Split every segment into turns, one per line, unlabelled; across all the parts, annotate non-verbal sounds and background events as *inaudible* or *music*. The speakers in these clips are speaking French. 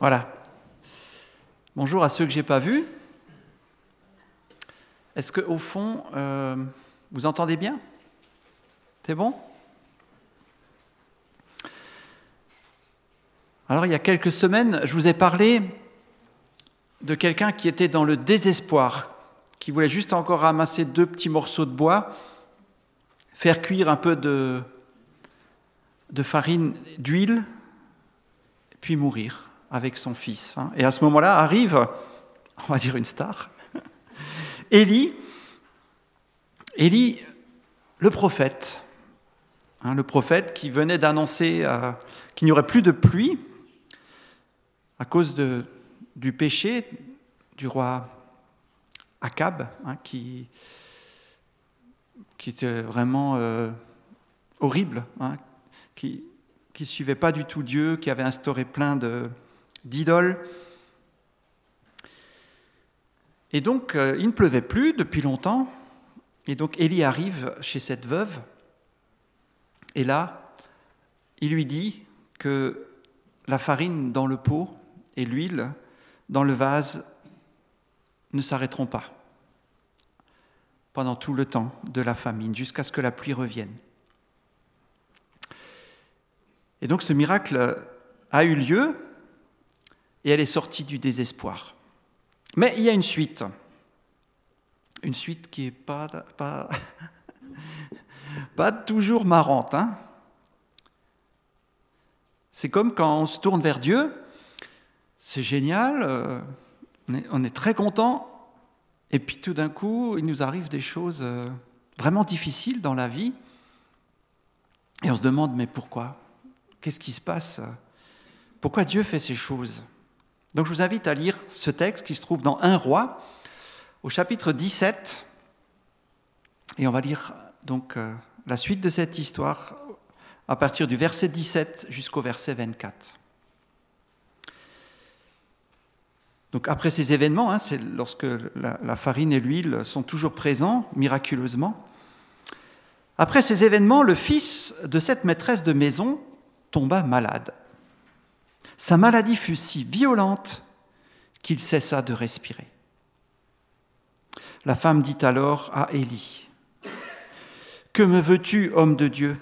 Voilà. Bonjour à ceux que j'ai pas vus. Est-ce que au fond, euh, vous entendez bien? C'est bon? Alors il y a quelques semaines, je vous ai parlé de quelqu'un qui était dans le désespoir, qui voulait juste encore ramasser deux petits morceaux de bois, faire cuire un peu de, de farine, d'huile, puis mourir avec son fils. hein. Et à ce moment-là arrive, on va dire une star, *laughs* Élie, Élie, le prophète, hein, le prophète qui venait d'annoncer euh, qu'il n'y aurait plus de pluie à cause de, du péché du roi Akab, hein, qui, qui était vraiment euh, horrible, qui ne suivait pas du tout Dieu, qui avait instauré plein de, d'idoles. Et donc, euh, il ne pleuvait plus depuis longtemps. Et donc, Élie arrive chez cette veuve. Et là, il lui dit que la farine dans le pot et l'huile dans le vase ne s'arrêteront pas pendant tout le temps de la famine, jusqu'à ce que la pluie revienne. Et donc ce miracle a eu lieu et elle est sortie du désespoir. Mais il y a une suite. Une suite qui n'est pas, pas, *laughs* pas toujours marrante. Hein c'est comme quand on se tourne vers Dieu, c'est génial, euh, on, est, très content, et puis tout d'un coup, il nous arrive des choses euh, vraiment difficiles dans la vie, et on se demande, mais pourquoi? Qu'est-ce qui se passe? Pourquoi Dieu fait ces choses? Donc je vous invite à lire ce texte qui se trouve dans 1 roi, au chapitre 17, et on va lire donc euh, la suite de cette histoire à partir du verset 17 jusqu'au verset 24. Donc après ces événements, hein, c'est lorsque la, farine et l'huile sont toujours présents miraculeusement. Après ces événements, le fils de cette maîtresse de maison tomba malade. Sa maladie fut si violente qu'il cessa de respirer. La femme dit alors à Élie, Que me veux-tu, homme de Dieu?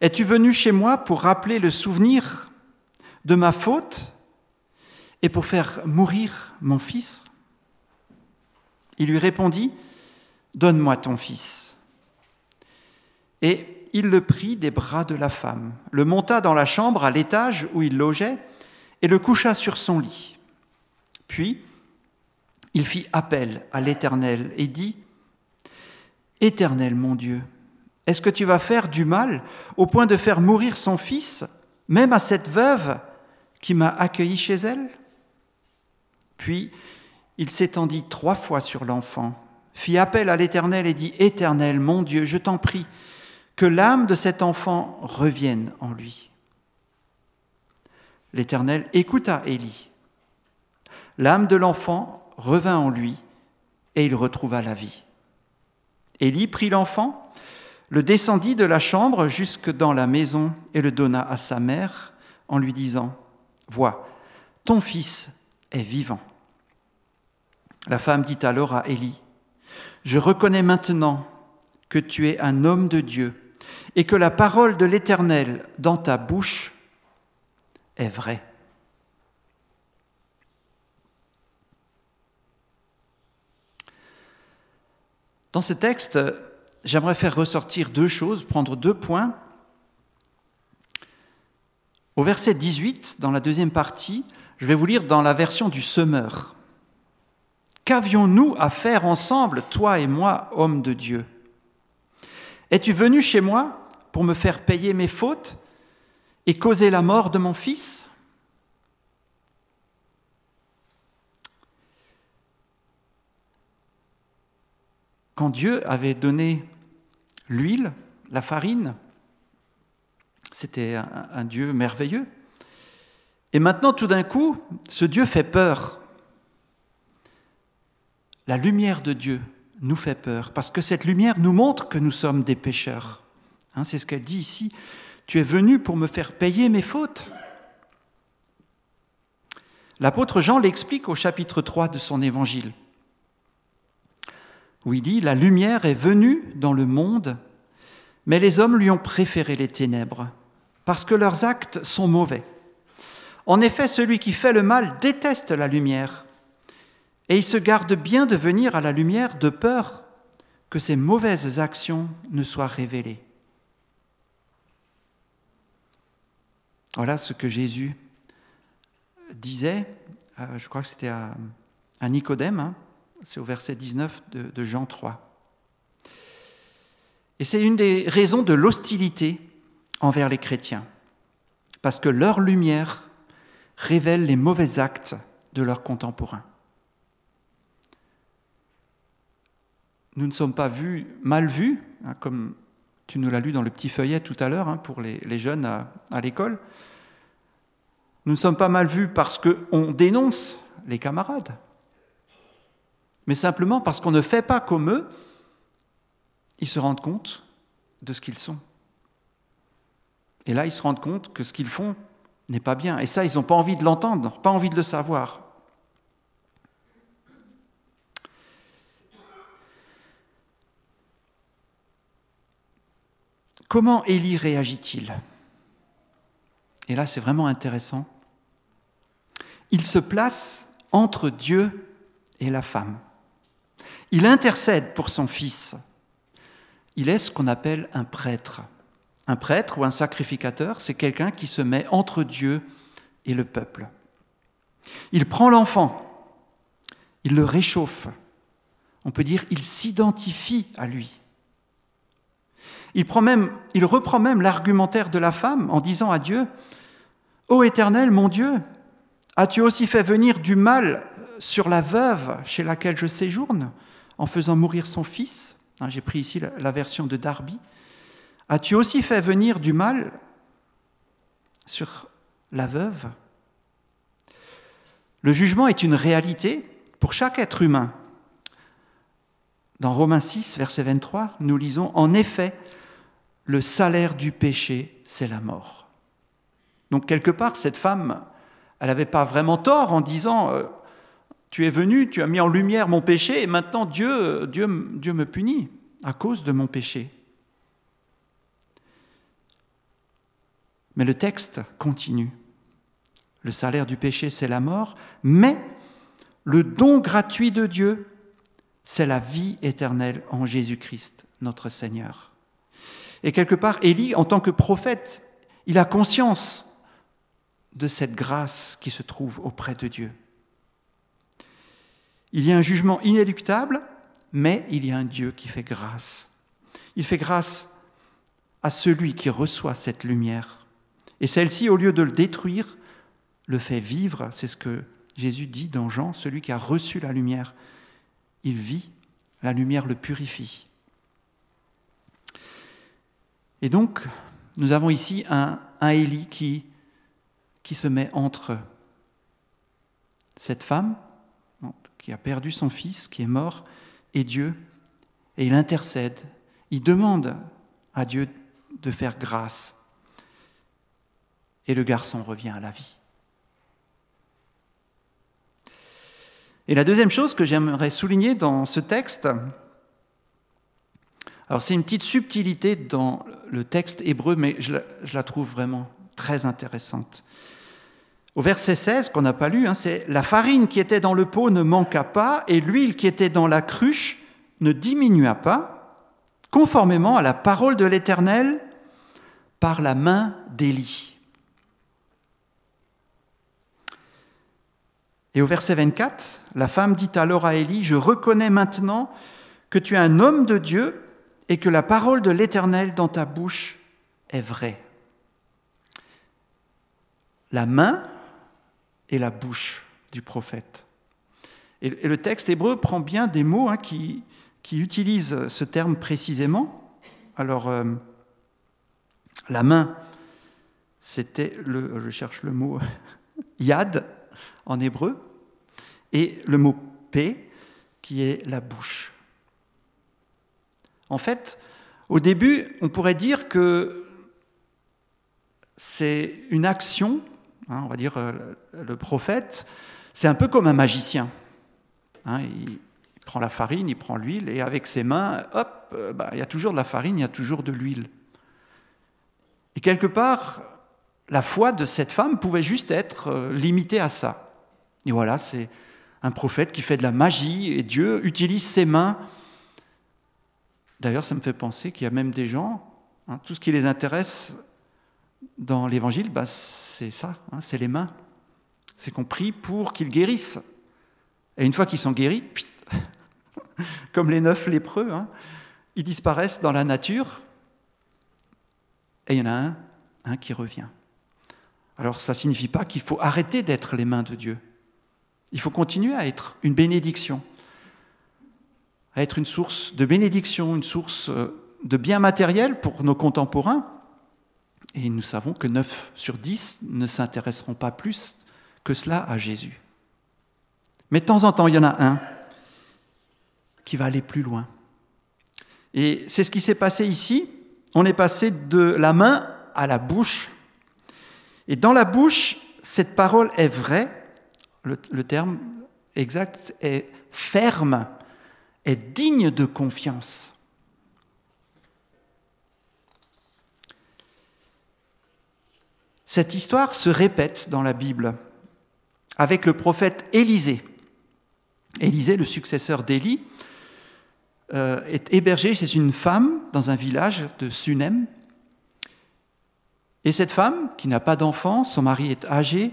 Es-tu venu chez moi pour rappeler le souvenir de ma faute et pour faire mourir mon fils? Il lui répondit, Donne-moi ton fils. Et il le prit des bras de la femme, le monta dans la chambre à l'étage où il logeait et le coucha sur son lit. Puis, il fit appel à l'Éternel et dit, Éternel mon Dieu, est-ce que tu vas faire du mal au point de faire mourir son fils, même à cette veuve qui m'a accueilli chez elle? Puis il s'étendit trois fois sur l'enfant, fit appel à l'Éternel et dit, Éternel mon Dieu, je t'en prie, que l'âme de cet enfant revienne en lui. L'Éternel écouta Élie. L'âme de l'enfant revint en lui et il retrouva la vie. Élie prit l'enfant, le descendit de la chambre jusque dans la maison et le donna à sa mère en lui disant, Vois, ton fils est vivant. La femme dit alors à Élie, Je reconnais maintenant que tu es un homme de Dieu et que la parole de l'Éternel dans ta bouche est vraie. Dans ce texte, j'aimerais faire ressortir deux choses, prendre deux points. Au verset 18, dans la deuxième partie, je vais vous lire dans la version du semeur. Qu'avions-nous à faire ensemble, toi et moi, hommes de Dieu? Es-tu venu chez moi pour me faire payer mes fautes et causer la mort de mon fils? Quand Dieu avait donné l'huile, la farine, c'était un, un, Dieu merveilleux. Et maintenant, tout d'un coup, ce Dieu fait peur. La lumière de Dieu nous fait peur, parce que cette lumière nous montre que nous sommes des pécheurs. Hein, c'est ce qu'elle dit ici. Tu es venu pour me faire payer mes fautes. L'apôtre Jean l'explique au chapitre 3 de son évangile, où il dit, La lumière est venue dans le monde, mais les hommes lui ont préféré les ténèbres, parce que leurs actes sont mauvais. En effet, celui qui fait le mal déteste la lumière, et il se garde bien de venir à la lumière de peur que ses mauvaises actions ne soient révélées. Voilà ce que Jésus disait, euh, je crois que c'était à, Nicodème, hein, c'est au verset 19 de, de Jean 3. Et c'est une des raisons de l'hostilité envers les chrétiens, parce que leur lumière révèle les mauvais actes de leurs contemporains. Nous ne sommes pas mal vus, hein, comme tu nous l'as lu dans le petit feuillet tout à l'heure, hein, pour les, jeunes à, l'école. Nous ne sommes pas mal vus parce qu'on dénonce les camarades, mais simplement parce qu'on ne fait pas comme eux, ils se rendent compte de ce qu'ils sont. Et là, ils se rendent compte que ce qu'ils font n'est pas bien. Et ça, ils n'ont pas envie de l'entendre, pas envie de le savoir. Comment Élie réagit-il? Et là, c'est vraiment intéressant. Il se place entre Dieu et la femme. Il intercède pour son fils. Il est ce qu'on appelle un prêtre. Un prêtre ou un sacrificateur, c'est quelqu'un qui se met entre Dieu et le peuple. Il prend l'enfant, il le réchauffe. On peut dire il s'identifie à lui. Il, reprend même l'argumentaire de la femme en disant à Dieu, Ô Éternel, mon Dieu, as-tu aussi fait venir du mal sur la veuve chez laquelle je séjourne en faisant mourir son fils? Hein, J'ai pris ici la version de Darby. As-tu aussi fait venir du mal sur la veuve? Le jugement est une réalité pour chaque être humain. Dans Romains 6, verset 23, nous lisons En effet, le salaire du péché, c'est la mort. Donc quelque part, cette femme, elle n'avait pas vraiment tort en disant, euh, tu es venu, tu as mis en lumière mon péché, et maintenant Dieu, Dieu, Dieu me punit à cause de mon péché. Mais le texte continue. Le salaire du péché, c'est la mort, mais le don gratuit de Dieu, c'est la vie éternelle en Jésus-Christ, notre Seigneur. Et quelque part, Élie, en tant que prophète, il a conscience de cette grâce qui se trouve auprès de Dieu. Il y a un jugement inéluctable, mais il y a un Dieu qui fait grâce. Il fait grâce à celui qui reçoit cette lumière. Et celle-ci, au lieu de le détruire, le fait vivre. C'est ce que Jésus dit dans Jean, celui qui a reçu la lumière. Il vit, la lumière le purifie. Et donc, nous avons ici un, un Élie qui, qui se met entre cette femme qui a perdu son fils, qui est mort, et Dieu, et il intercède, il demande à Dieu de faire grâce. Et le garçon revient à la vie. Et la deuxième chose que j'aimerais souligner dans ce texte, alors c'est une petite subtilité dans le texte hébreu, mais je la, trouve vraiment très intéressante. Au verset 16, qu'on n'a pas lu, hein, c'est La farine qui était dans le pot ne manqua pas, et l'huile qui était dans la cruche ne diminua pas, conformément à la parole de l'Éternel par la main d'Élie. Et au verset 24, la femme dit alors à Élie, Je reconnais maintenant que tu es un homme de Dieu et que la parole de l'Éternel dans ta bouche est vraie. La main et la bouche du prophète. Et, le texte hébreu prend bien des mots hein, qui, utilisent ce terme précisément. Alors, euh, la main, c'était le, je cherche le mot *laughs* yad en hébreu, et le mot p qui est la bouche. En fait, au début, on pourrait dire que c'est une action, hein, on va dire euh, le prophète C'est un peu comme un magicien. Hein, il, prend la farine, il prend l'huile, et avec ses mains, hop, euh, bah, il y a toujours de la farine, il y a toujours de l'huile. Et quelque part, la foi de cette femme pouvait juste être euh, limitée à ça. Et voilà, c'est un prophète qui fait de la magie, et Dieu utilise ses mains. D'ailleurs, ça me fait penser qu'il y a même des gens, hein, tout ce qui les intéresse dans l'évangile, bah, c'est ça, hein, c'est les mains. C'est qu'on prie pour qu'ils guérissent. Et une fois qu'ils sont guéris, *laughs* comme les neuf lépreux, hein, ils disparaissent dans la nature, et il y en a un, un qui revient. Alors ça ne signifie pas qu'il faut arrêter d'être les mains de Dieu. Il faut continuer à être une bénédiction, à être une source de bénédiction, une source euh, de bien matériel pour nos contemporains. Et nous savons que 9 sur 10 ne s'intéresseront pas plus que cela à Jésus. Mais de temps en temps, il y en a un qui va aller plus loin. Et c'est ce qui s'est passé ici. On est passé de la main à la bouche. Et dans la bouche, cette parole est vraie. Le, terme exact est ferme, est digne de confiance. Cette histoire se répète dans la Bible avec le prophète Élisée. Élisée, le successeur d'Élie, euh, est hébergé chez une femme dans un village de Sunem. Et cette femme, qui n'a pas d'enfant, son mari est âgé,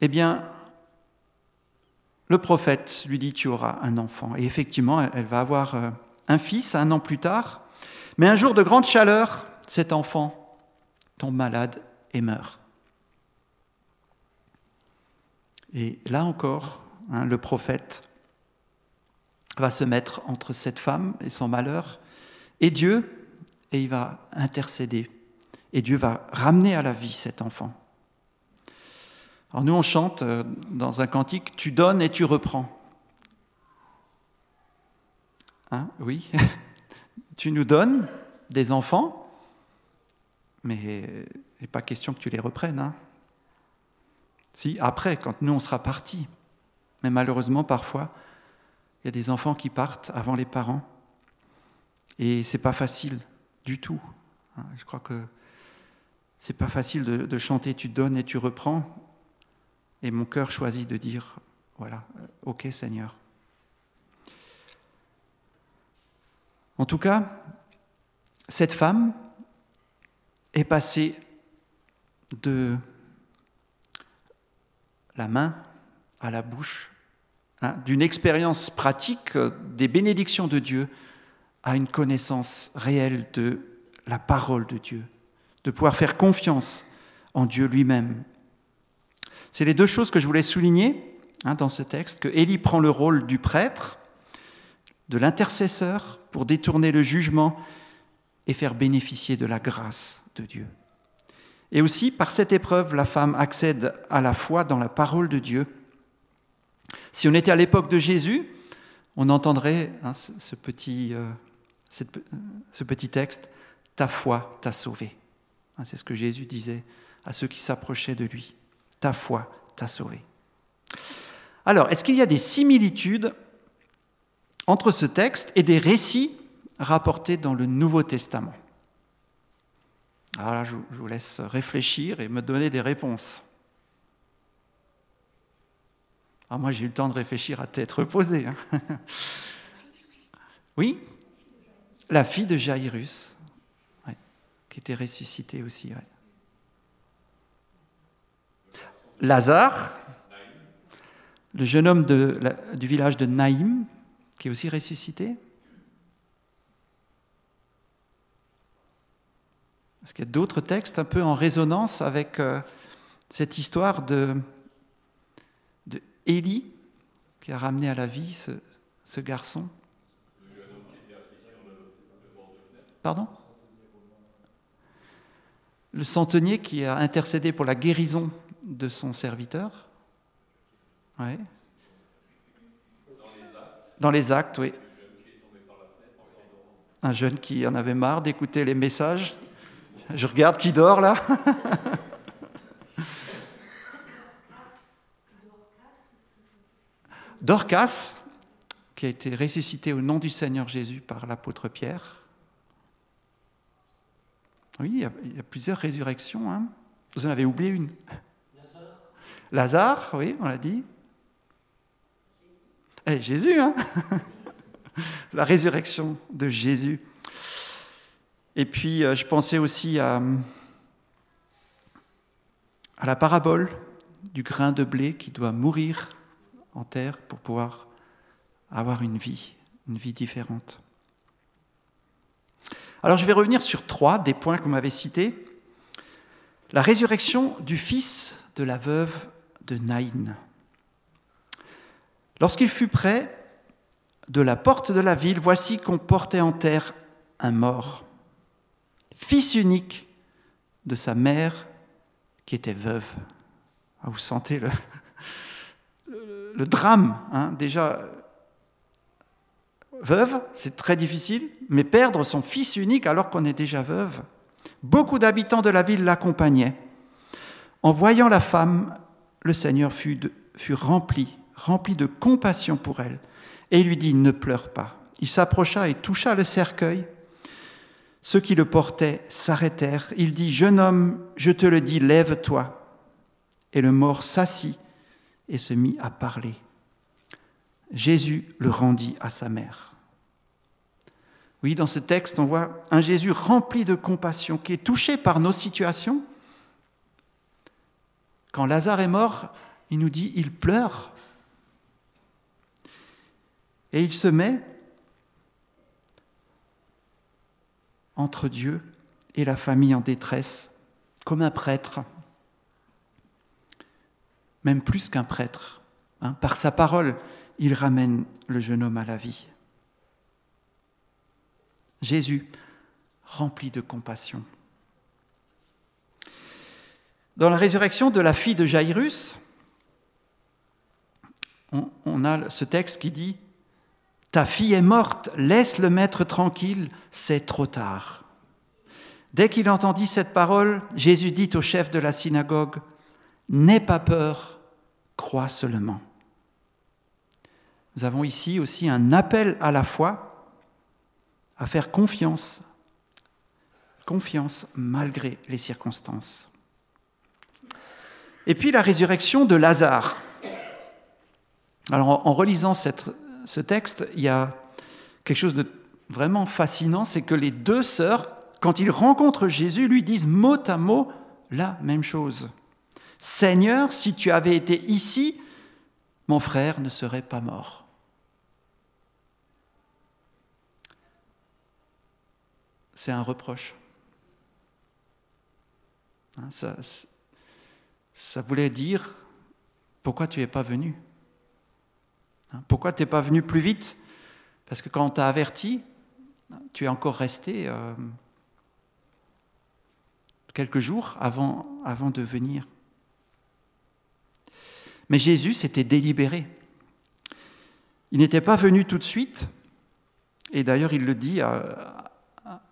eh bien, le prophète lui dit, tu auras un enfant. Et effectivement, elle va avoir euh, un fils un an plus tard. Mais un jour de grande chaleur, cet enfant tombe malade et meurt. Et là encore, hein, le prophète va se mettre entre cette femme et son malheur et Dieu, et il va intercéder. Et Dieu va ramener à la vie cet enfant. Alors nous, on chante euh, dans un cantique, Tu donnes et tu reprends. Hein, oui, *laughs* tu nous donnes des enfants, mais il n'est pas question que tu les reprennes. Hein. Si, après, quand nous, on sera partis. Mais malheureusement, parfois, il y a des enfants qui partent avant les parents. Et c'est pas facile du tout. Hein, je crois que c'est pas facile de, chanter tu donnes et tu reprends. Et mon cœur choisit de dire voilà, euh, ok Seigneur. En tout cas, cette femme est passée de la main à la bouche Hein, d'une expérience pratique des bénédictions de Dieu à une connaissance réelle de la parole de Dieu, de pouvoir faire confiance en Dieu lui-même. C'est les deux choses que je voulais souligner hein, dans ce texte, que Élie prend le rôle du prêtre, de l'intercesseur, pour détourner le jugement et faire bénéficier de la grâce de Dieu. Et aussi, par cette épreuve, la femme accède à la foi dans la parole de Dieu si on était à l'époque de Jésus, on entendrait hein, ce, petit, euh, ce, petit texte, Ta foi t'a sauvé. Hein, c'est ce que Jésus disait à ceux qui s'approchaient de lui. Ta foi t'a sauvé. Alors, est-ce qu'il y a des similitudes entre ce texte et des récits rapportés dans le Nouveau Testament? Alors là, je vous laisse réfléchir et me donner des réponses. Ah, moi, j'ai eu le temps de réfléchir à tête reposée. Hein. *laughs* oui? La fille de Jairus, qui était ressuscitée aussi. Lazare, le jeune homme du village de Naïm, qui est aussi ressuscité. Est-ce qu'il y a d'autres textes un peu en résonance avec euh, cette histoire de Élie, qui a ramené à la vie ce, garçon? Pardon? Le centenier qui a intercédé pour la guérison de son serviteur. Dans les actes, oui. Un jeune qui en avait marre d'écouter les messages. Je regarde qui dort là. *laughs* Dorcas, qui a été ressuscité au nom du Seigneur Jésus par l'apôtre Pierre. Oui, il y, a, plusieurs résurrections. Hein. Vous en avez oublié une. Lazare, oui, on l'a dit. Eh, Jésus, hein *laughs* La résurrection de Jésus. Et puis, euh, je pensais aussi à, la parabole du grain de blé qui doit mourir en terre pour pouvoir avoir une vie, une vie différente. Alors je vais revenir sur trois des points que vous cités. La résurrection du fils de la veuve de Naïn. Lorsqu'il fut près de la porte de la ville, voici qu'on portait en terre un mort, fils unique de sa mère qui était veuve. Ah, vous sentez le, le, drame, hein, déjà veuve, c'est très difficile, mais perdre son fils unique alors qu'on est déjà veuve. Beaucoup d'habitants de la ville l'accompagnaient. En voyant la femme, le Seigneur fut, rempli, rempli de compassion pour elle, et lui dit, ne pleure pas. Il s'approcha et toucha le cercueil. Ceux qui le portaient s'arrêtèrent. Il dit, Jeune homme, je te le dis, lève-toi. Et le mort s'assit et se mit à parler. Jésus le rendit à sa mère. Oui, dans ce texte, on voit un Jésus rempli de compassion, qui est touché par nos situations. Quand Lazare est mort, il nous dit, il pleure. Et il se met entre Dieu et la famille en détresse, comme un prêtre même plus qu'un prêtre. Hein. Par sa parole, il ramène le jeune homme à la vie. Jésus, rempli de compassion. Dans la résurrection de la fille de Jairus, on, a ce texte qui dit Ta fille est morte, laisse le maître tranquille, c'est trop tard. Dès qu'il entendit cette parole, Jésus dit au chef de la synagogue N'aie pas peur, crois seulement. Nous avons ici aussi un appel à la foi, à faire confiance, confiance malgré les circonstances. Et puis la résurrection de Lazare. Alors en relisant ce texte, il y a quelque chose de vraiment fascinant, c'est que les deux sœurs, quand ils rencontrent Jésus, lui disent mot à mot la même chose. Seigneur, si tu avais été ici, mon frère ne serait pas mort. C'est un reproche. Hein, ça, ça, voulait dire, pourquoi tu n'es pas venu? Hein, Pourquoi tu n'es pas venu plus vite? Parce que quand on t'a averti, tu es encore resté euh, quelques jours avant, avant de venir. Mais Jésus s'était délibéré. Il n'était pas venu tout de suite, et d'ailleurs il le dit euh,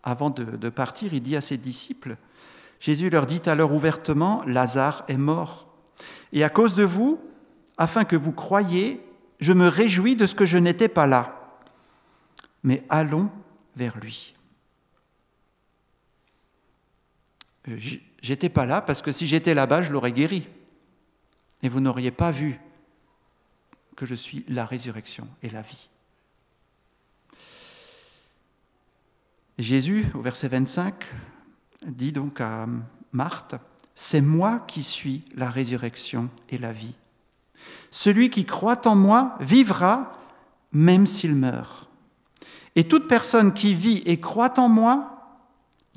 avant de, partir, il dit à ses disciples, Jésus leur dit alors ouvertement, Lazare est mort. Et à cause de vous, afin que vous croyiez, je me réjouis de ce que je n'étais pas là. Mais allons vers lui. Euh, j'étais pas là parce que si j'étais là-bas, je l'aurais guéri et vous n'auriez pas vu que je suis la résurrection et la vie. Jésus, au verset 25, dit donc à Marthe, C'est moi qui suis la résurrection et la vie. Celui qui croit en moi vivra même s'il meurt. Et toute personne qui vit et croit en moi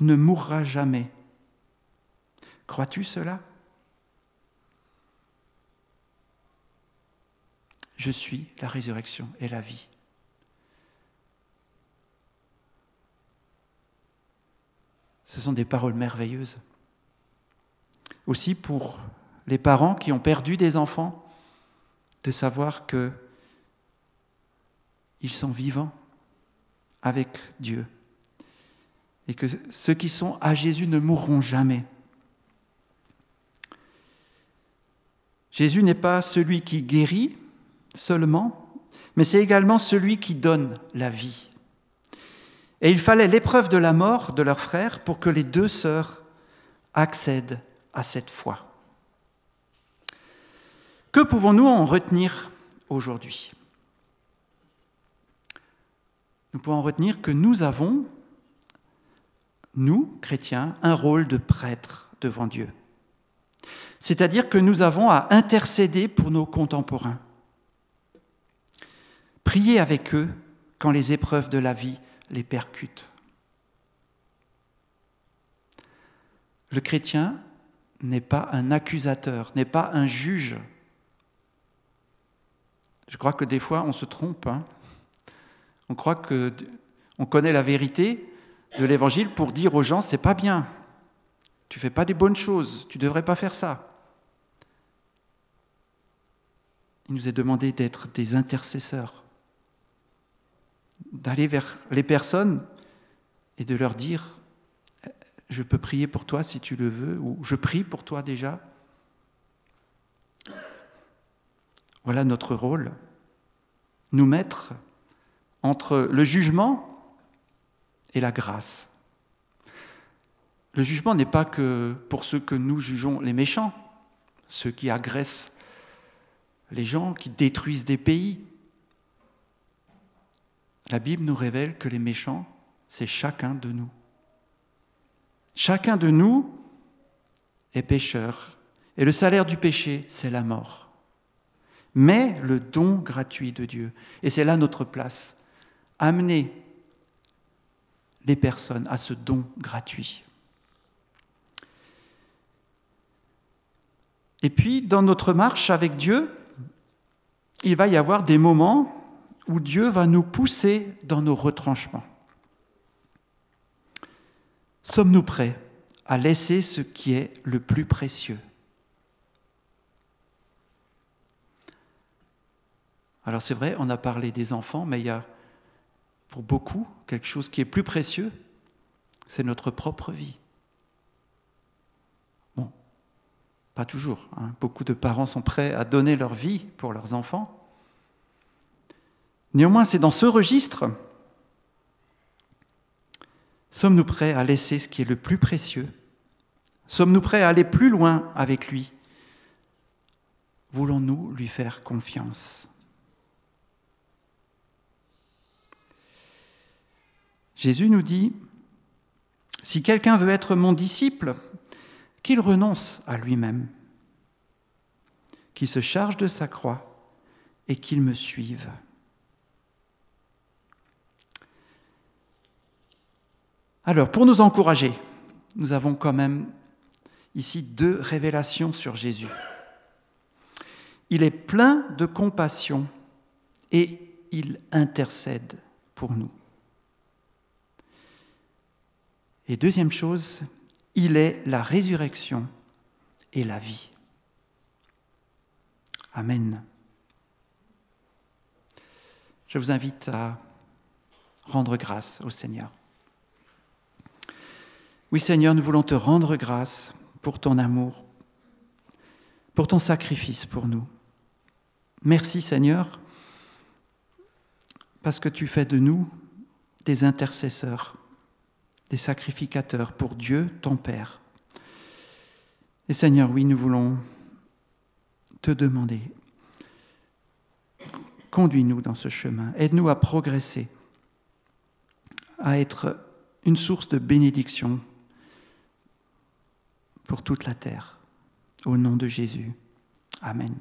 ne mourra jamais. Crois-tu cela? Je suis la résurrection et la vie. Ce sont des paroles merveilleuses. Aussi pour les parents qui ont perdu des enfants, de savoir que ils sont vivants avec Dieu et que ceux qui sont à Jésus ne mourront jamais. Jésus n'est pas celui qui guérit, seulement, mais c'est également celui qui donne la vie. Et il fallait l'épreuve de la mort de leur frère pour que les deux sœurs accèdent à cette foi. Que pouvons-nous en retenir aujourd'hui? Nous pouvons en retenir que nous avons, nous, chrétiens, un rôle de prêtre devant Dieu. C'est-à-dire que nous avons à intercéder pour nos contemporains. Prier avec eux quand les épreuves de la vie les percutent. Le chrétien n'est pas un accusateur, n'est pas un juge. Je crois que des fois on se trompe. Hein. On croit que on connaît la vérité de l'évangile pour dire aux gens c'est pas bien. Tu fais pas des bonnes choses, tu devrais pas faire ça. Il nous est demandé d'être des intercesseurs, d'aller vers les personnes et de leur dire je peux prier pour toi si tu le veux, ou je prie pour toi déjà. Voilà notre rôle, nous mettre entre le jugement et la grâce. Le jugement n'est pas que pour ceux que nous jugeons les méchants, ceux qui agressent les gens, qui détruisent des pays. La Bible nous révèle que les méchants, c'est chacun de nous. Chacun de nous est pécheur, et le salaire du péché, c'est la mort. Mais le don gratuit de Dieu, et c'est là notre place, amener les personnes à ce don gratuit. Et puis, dans notre marche avec Dieu, il va y avoir des moments où Dieu va nous pousser dans nos retranchements. Sommes-nous prêts à laisser ce qui est le plus précieux? Alors c'est vrai, on a parlé des enfants, mais il y a pour beaucoup quelque chose qui est plus précieux, c'est notre propre vie. Bon, pas toujours. Hein. Beaucoup de parents sont prêts à donner leur vie pour leurs enfants. Néanmoins, c'est dans ce registre Sommes-nous prêts à laisser ce qui est le plus précieux? Sommes-nous prêts à aller plus loin avec lui? Voulons-nous lui faire confiance? Jésus nous dit, si quelqu'un veut être mon disciple, qu'il renonce à lui-même, qu'il se charge de sa croix et qu'il me suive. Alors, pour nous encourager, nous avons quand même ici deux révélations sur Jésus. Il est plein de compassion et il intercède pour nous. Et deuxième chose, il est la résurrection et la vie. Amen. Je vous invite à rendre grâce au Seigneur. Oui Seigneur, nous voulons te rendre grâce pour ton amour, pour ton sacrifice pour nous. Merci Seigneur, parce que tu fais de nous des intercesseurs, des sacrificateurs pour Dieu, ton Père. Et Seigneur, oui, nous voulons te demander, conduis-nous dans ce chemin, aide-nous à progresser, à être une source de bénédiction pour toute la terre. Au nom de Jésus. Amen.